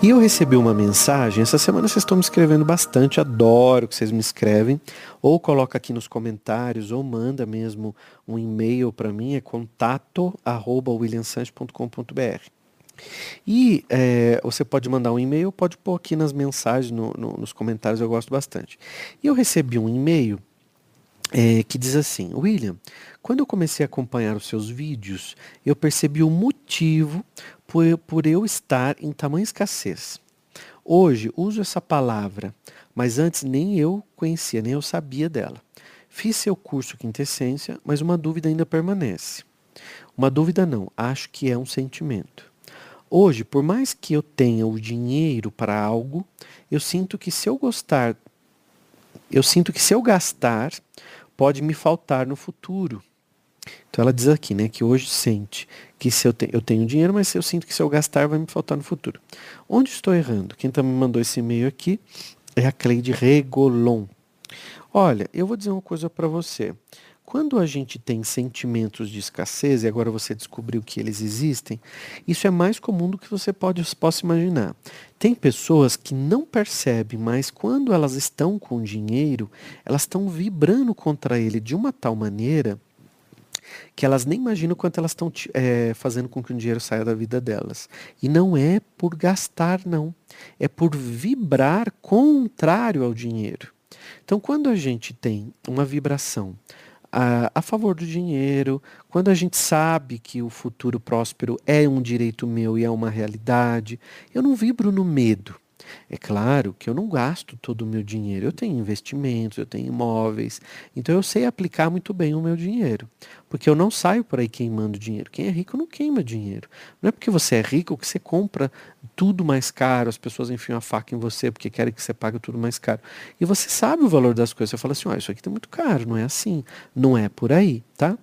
E eu recebi uma mensagem, essa semana vocês estão me escrevendo bastante, adoro que vocês me escrevem, ou coloca aqui nos comentários, ou manda mesmo um e-mail para mim, é contato arroba E é, você pode mandar um e-mail, pode pôr aqui nas mensagens, no, no, nos comentários, eu gosto bastante. E eu recebi um e-mail é, que diz assim, William, quando eu comecei a acompanhar os seus vídeos, eu percebi o motivo por, por eu estar em tamanha escassez. Hoje uso essa palavra, mas antes nem eu conhecia, nem eu sabia dela. Fiz seu curso Quintessência, mas uma dúvida ainda permanece. Uma dúvida não, acho que é um sentimento. Hoje, por mais que eu tenha o dinheiro para algo, eu sinto que se eu gostar, eu sinto que se eu gastar, pode me faltar no futuro. Então ela diz aqui, né, que hoje sente que se eu, te, eu tenho dinheiro, mas eu sinto que se eu gastar vai me faltar no futuro. Onde estou errando? Quem também me mandou esse e-mail aqui é a Cleide Regolon. Olha, eu vou dizer uma coisa para você. Quando a gente tem sentimentos de escassez, e agora você descobriu que eles existem, isso é mais comum do que você pode, possa imaginar. Tem pessoas que não percebem, mas quando elas estão com dinheiro, elas estão vibrando contra ele de uma tal maneira que elas nem imaginam quanto elas estão é, fazendo com que o dinheiro saia da vida delas. E não é por gastar, não. É por vibrar contrário ao dinheiro. Então, quando a gente tem uma vibração a, a, favor do dinheiro, quando a gente sabe que o futuro próspero é um direito meu e é uma realidade, eu não vibro no medo. É claro que eu não gasto todo o meu dinheiro. Eu tenho investimentos, eu tenho imóveis. Então eu sei aplicar muito bem o meu dinheiro. Porque eu não saio por aí queimando dinheiro. Quem é rico não queima dinheiro. Não é porque você é rico que você compra tudo mais caro, as pessoas enfiam a faca em você porque querem que você pague tudo mais caro. E você sabe o valor das coisas. Você fala assim, oh, isso aqui está muito caro, não é assim. Não é por aí, tá?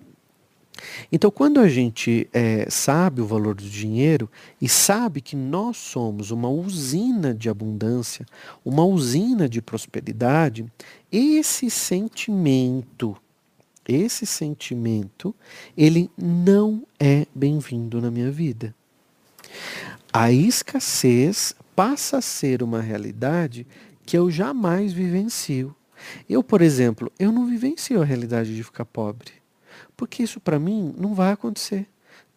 Então, quando a gente é, sabe o valor do dinheiro e sabe que nós somos uma usina de abundância, uma usina de prosperidade, esse sentimento, esse sentimento, ele não é bem-vindo na minha vida. A escassez passa a ser uma realidade que eu jamais vivencio. Eu, por exemplo, eu não vivencio a realidade de ficar pobre. Porque isso para mim não vai acontecer.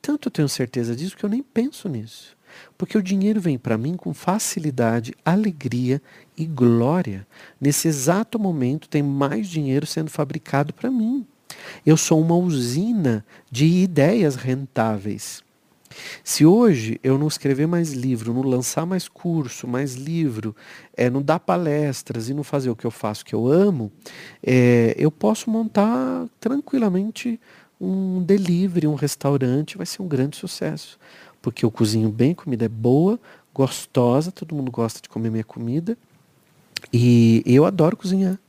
Tanto eu tenho certeza disso que eu nem penso nisso. Porque o dinheiro vem para mim com facilidade, alegria e glória. Nesse exato momento tem mais dinheiro sendo fabricado para mim. Eu sou uma usina de ideias rentáveis. Se hoje eu não escrever mais livro, não lançar mais curso, mais livro, é, não dar palestras e não fazer o que eu faço que eu amo, é, eu posso montar tranquilamente um delivery, um restaurante, vai ser um grande sucesso. Porque eu cozinho bem, comida é boa, gostosa, todo mundo gosta de comer minha comida. E eu adoro cozinhar.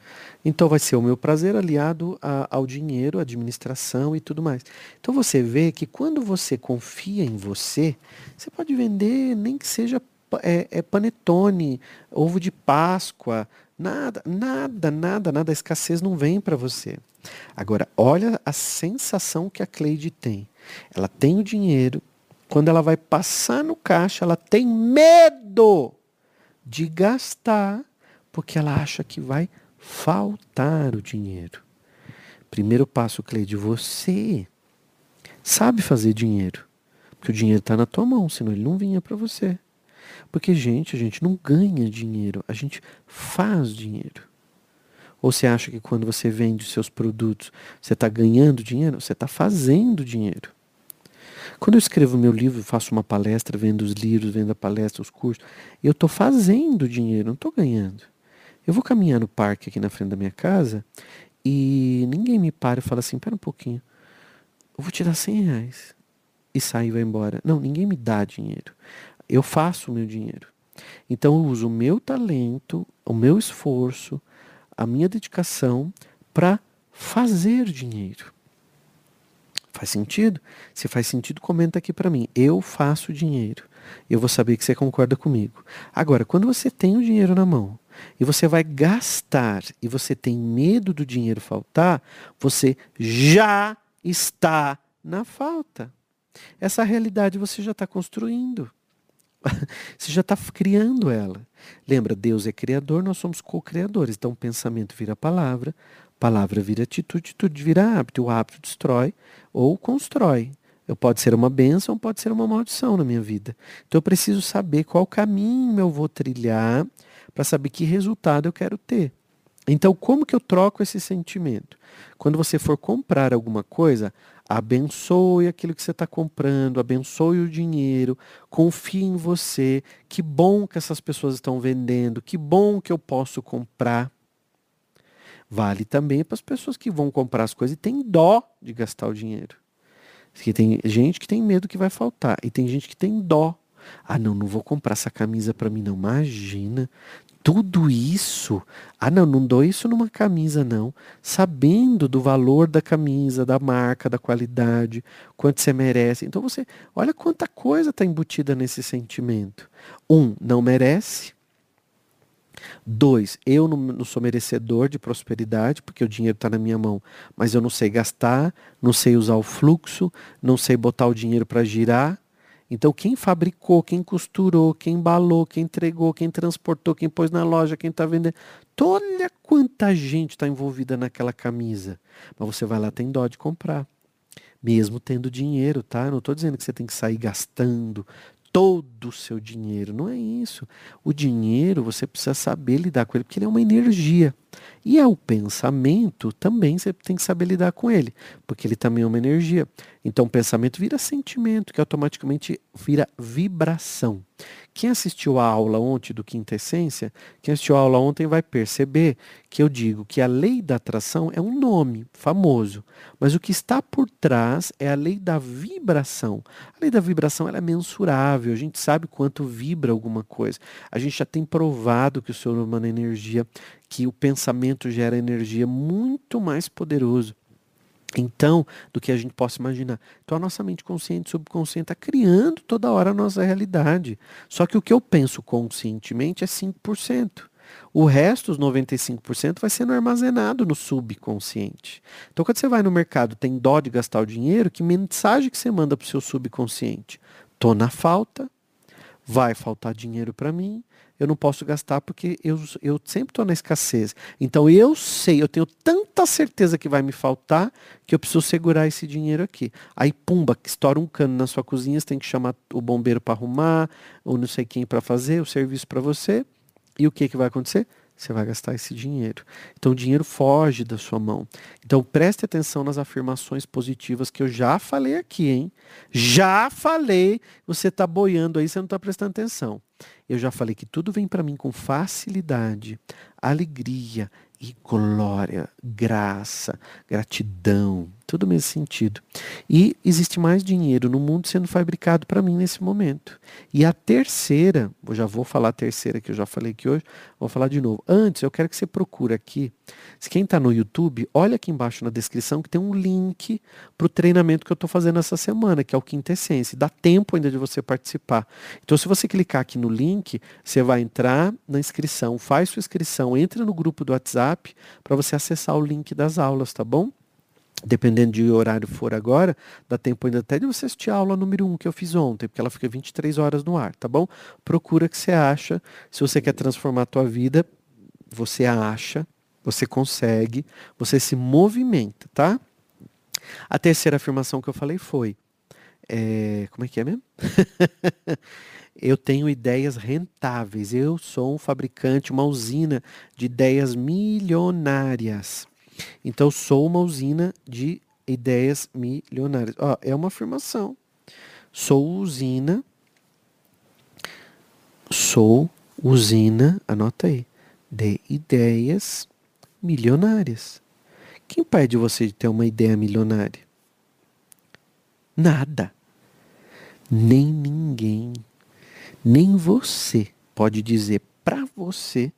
Então vai ser o meu prazer aliado a, ao dinheiro, administração e tudo mais. Então você vê que quando você confia em você, você pode vender nem que seja é, é panetone, ovo de Páscoa, nada, nada, nada, nada. A escassez não vem para você. Agora, olha a sensação que a Cleide tem. Ela tem o dinheiro, quando ela vai passar no caixa, ela tem medo de gastar, porque ela acha que vai faltar o dinheiro. Primeiro passo, Cleide, você sabe fazer dinheiro. Porque o dinheiro está na tua mão, senão ele não vinha para você. Porque, gente, a gente não ganha dinheiro, a gente faz dinheiro. Ou você acha que quando você vende seus produtos, você está ganhando dinheiro? Você está fazendo dinheiro. Quando eu escrevo meu livro, faço uma palestra, vendo os livros, vendo a palestra, os cursos, eu estou fazendo dinheiro, não estou ganhando. Eu vou caminhar no parque aqui na frente da minha casa e ninguém me para e fala assim, pera um pouquinho, eu vou te dar 100 reais. E sai e vai embora. Não, ninguém me dá dinheiro. Eu faço o meu dinheiro. Então eu uso o meu talento, o meu esforço, a minha dedicação para fazer dinheiro. Faz sentido? Se faz sentido, comenta aqui para mim. Eu faço dinheiro. Eu vou saber que você concorda comigo. Agora, quando você tem o dinheiro na mão e você vai gastar e você tem medo do dinheiro faltar, você já está na falta. Essa realidade você já está construindo. você já está criando ela. Lembra, Deus é criador, nós somos co-criadores. Então, pensamento vira palavra, palavra vira atitude, atitude vira hábito. O hábito destrói ou constrói. Eu pode ser uma bênção, pode ser uma maldição na minha vida. Então, eu preciso saber qual caminho eu vou trilhar para saber que resultado eu quero ter. Então, como que eu troco esse sentimento? Quando você for comprar alguma coisa, abençoe aquilo que você está comprando, abençoe o dinheiro, confie em você. Que bom que essas pessoas estão vendendo, que bom que eu posso comprar. Vale também para as pessoas que vão comprar as coisas e têm dó de gastar o dinheiro. Porque tem gente que tem medo que vai faltar e tem gente que tem dó. Ah, não, não vou comprar essa camisa para mim não. Imagina, tudo isso. Ah, não, não dou isso numa camisa, não. Sabendo do valor da camisa, da marca, da qualidade, quanto você merece. Então você, olha quanta coisa está embutida nesse sentimento. Um, não merece. Dois, eu não, não, sou merecedor de prosperidade, porque o dinheiro está na minha mão, mas eu não sei gastar, não sei usar o fluxo, não sei botar o dinheiro para girar. Então, quem fabricou, quem costurou, quem embalou, quem entregou, quem transportou, quem pôs na loja, quem está vendendo. Olha quanta gente está envolvida naquela camisa. Mas você vai lá, tem dó de comprar. Mesmo tendo dinheiro, tá? Não estou dizendo que você tem que sair gastando todo o seu dinheiro. Não é isso. O dinheiro, você precisa saber lidar com ele, porque ele é uma energia. E é o pensamento também você tem que saber lidar com ele, porque ele também é uma energia. Então pensamento vira sentimento, que automaticamente vira vibração. Quem assistiu a aula ontem do Quinta Essência, quem assistiu a aula ontem vai perceber que eu digo que a lei da atração é um nome famoso, mas o que está por trás é a lei da vibração. A lei da vibração é mensurável, a gente sabe quanto vibra alguma coisa. A gente já tem provado que o ser humano é energia, que o pensamento gera energia muito mais poderoso. Então, do que a gente possa imaginar. Então, a nossa mente consciente e subconsciente está criando toda hora a nossa realidade. Só que o que eu penso conscientemente é 5%. O resto, os 95%, vai sendo armazenado no subconsciente. Então, quando você vai no mercado, tem dó de gastar o dinheiro, que mensagem que você manda para o seu subconsciente? Tô na falta, vai faltar dinheiro para mim, eu não posso gastar porque eu, eu sempre estou na escassez. Então eu sei, eu tenho tanta certeza que vai me faltar que eu preciso segurar esse dinheiro aqui. Aí, pumba, estoura um cano na sua cozinha, você tem que chamar o bombeiro para arrumar, ou não sei quem para fazer o serviço para você. E o que, que vai acontecer? Você vai gastar esse dinheiro. Então o dinheiro foge da sua mão. Então preste atenção nas afirmações positivas que eu já falei aqui, hein? Já falei, você está boiando aí, você não está prestando atenção. Eu já falei que tudo vem para mim com facilidade, alegria e glória, graça, gratidão, tudo nesse sentido. E existe mais dinheiro no mundo sendo fabricado para mim nesse momento. E a terceira, eu já vou falar a terceira que eu já falei aqui hoje, vou falar de novo. Antes, eu quero que você procure aqui. Se quem está no YouTube, olha aqui embaixo na descrição que tem um link para o treinamento que eu estou fazendo essa semana, que é o Quintessência. Dá tempo ainda de você participar. Então, se você clicar aqui no link, você vai entrar na inscrição, faz sua inscrição, entra no grupo do WhatsApp para você acessar o link das aulas, tá bom? dependendo de horário for agora, dá tempo ainda até de você assistir a aula número 1 que eu fiz ontem, porque ela fica 23 horas no ar, tá bom? Procura que você acha. Se você quer transformar a tua vida, você acha, você consegue, você se movimenta, tá? A terceira afirmação que eu falei foi, é, como é que é mesmo? eu tenho ideias rentáveis. Eu sou um fabricante, uma usina de ideias milionárias. Então, sou uma usina de ideias milionárias. Ó, é uma afirmação. Sou usina. Sou usina, anota aí, de ideias milionárias. Quem pede você de ter uma ideia milionária? Nada. Nem ninguém. Nem você pode dizer para você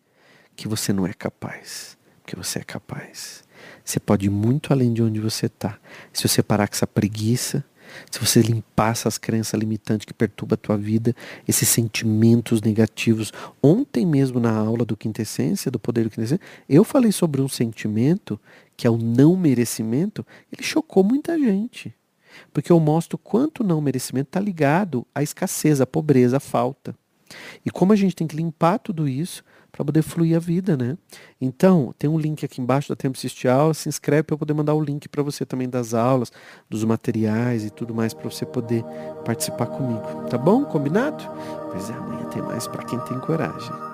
que você não é capaz. Que você é capaz. Você pode ir muito além de onde você está. Se você parar com essa preguiça, se você limpar essas crenças limitantes que perturbam a tua vida, esses sentimentos negativos. Ontem mesmo na aula do Quintessência, do Poder do Quintessência, eu falei sobre um sentimento que é o não merecimento, ele chocou muita gente. Porque eu mostro quanto não merecimento está ligado à escassez, à pobreza, à falta. E como a gente tem que limpar tudo isso para poder fluir a vida, né? Então, tem um link aqui embaixo da Tempo Assistir se inscreve para eu poder mandar o link para você também das aulas, dos materiais e tudo mais para você poder participar comigo. Tá bom? Combinado? Pois é, amanhã tem mais para quem tem coragem.